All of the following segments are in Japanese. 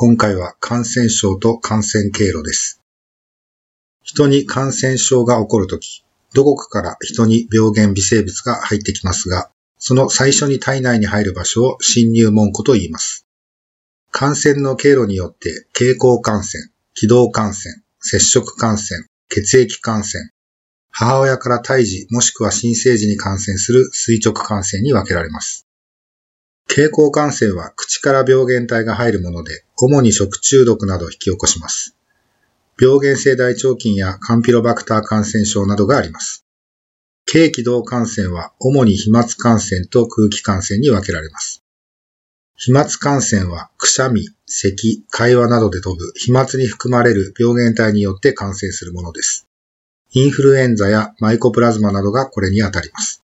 今回は感染症と感染経路です。人に感染症が起こるとき、どこかから人に病原微生物が入ってきますが、その最初に体内に入る場所を侵入門戸と言います。感染の経路によって、経口感染、気道感染、接触感染、血液感染、母親から胎児もしくは新生児に感染する垂直感染に分けられます。経口感染は口から病原体が入るもので、主に食中毒などを引き起こします。病原性大腸菌やカンピロバクター感染症などがあります。経気道感染は主に飛沫感染と空気感染に分けられます。飛沫感染はくしゃみ、咳、会話などで飛ぶ飛沫に含まれる病原体によって感染するものです。インフルエンザやマイコプラズマなどがこれにあたります。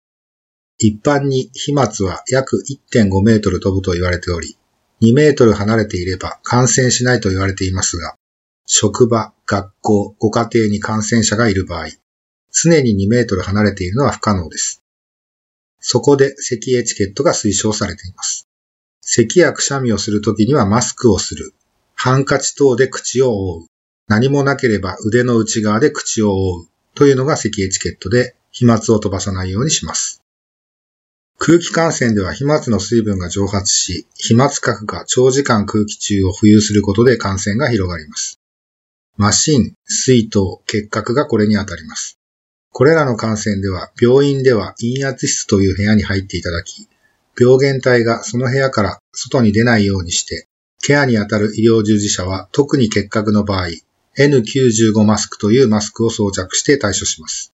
一般に飛沫は約1.5メートル飛ぶと言われており、2メートル離れていれば感染しないと言われていますが、職場、学校、ご家庭に感染者がいる場合、常に2メートル離れているのは不可能です。そこで咳エチケットが推奨されています。咳やくしゃみをするときにはマスクをする。ハンカチ等で口を覆う。何もなければ腕の内側で口を覆う。というのが咳エチケットで、飛沫を飛ばさないようにします。空気感染では飛沫の水分が蒸発し、飛沫核が長時間空気中を浮遊することで感染が広がります。マシン、水筒、結核がこれにあたります。これらの感染では、病院では陰圧室という部屋に入っていただき、病原体がその部屋から外に出ないようにして、ケアにあたる医療従事者は特に結核の場合、N95 マスクというマスクを装着して対処します。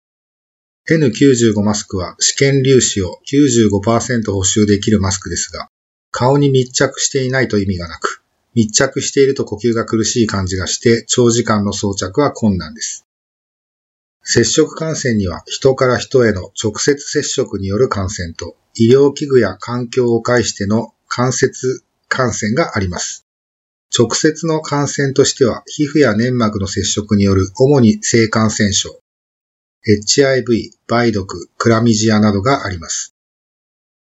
N95 マスクは試験粒子を95%補修できるマスクですが、顔に密着していないと意味がなく、密着していると呼吸が苦しい感じがして長時間の装着は困難です。接触感染には人から人への直接接触による感染と医療器具や環境を介しての間接感染があります。直接の感染としては、皮膚や粘膜の接触による主に性感染症、HIV、梅毒、クラミジアなどがあります。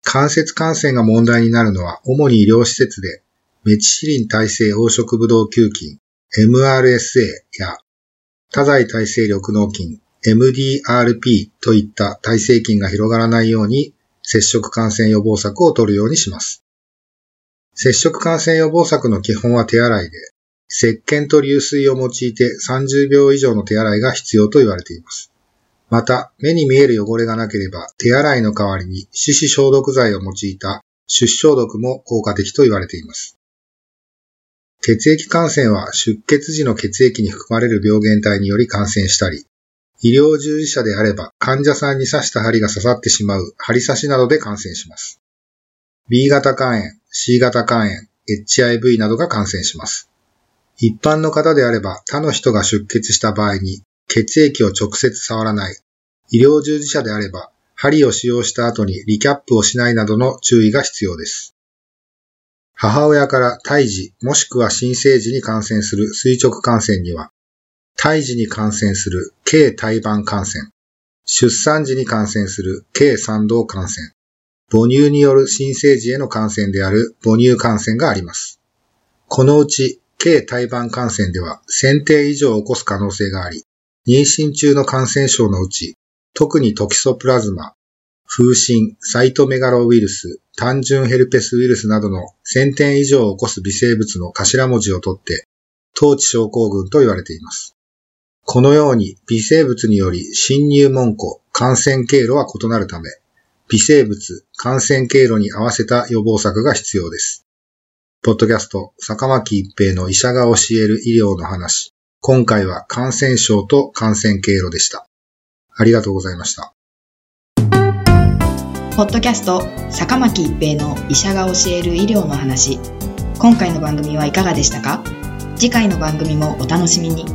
間接感染が問題になるのは、主に医療施設で、メチシリン耐性黄色ブドウ球菌、MRSA や多剤耐性緑膿菌、MDRP といった耐性菌が広がらないように、接触感染予防策を取るようにします。接触感染予防策の基本は手洗いで、石鹸と流水を用いて30秒以上の手洗いが必要と言われています。また、目に見える汚れがなければ、手洗いの代わりに手指消毒剤を用いた手指消毒も効果的と言われています。血液感染は出血時の血液に含まれる病原体により感染したり、医療従事者であれば患者さんに刺した針が刺さってしまう針刺しなどで感染します。B 型肝炎、C 型肝炎、HIV などが感染します。一般の方であれば他の人が出血した場合に血液を直接触らない。医療従事者であれば針を使用した後にリキャップをしないなどの注意が必要です。母親から胎児もしくは新生児に感染する垂直感染には胎児に感染する軽胎盤感染、出産時に感染する軽産道感染、母乳による新生児への感染である母乳感染があります。このうち、軽胎盤感染では1000例以上を起こす可能性があり、妊娠中の感染症のうち、特にトキソプラズマ、風疹、サイトメガロウイルス、単純ヘルペスウイルスなどの1000点以上を起こす微生物の頭文字を取って、当地症候群と言われています。このように微生物により侵入門戸、感染経路は異なるため、微生物、感染経路に合わせた予防策が必要です。ポッドキャスト、坂巻一平の医者が教える医療の話。今回は感染症と感染経路でした。ありがとうございました。ポッドキャスト坂巻一平の医者が教える医療の話今回の番組はいかがでしたか？次回の番組もお楽しみに。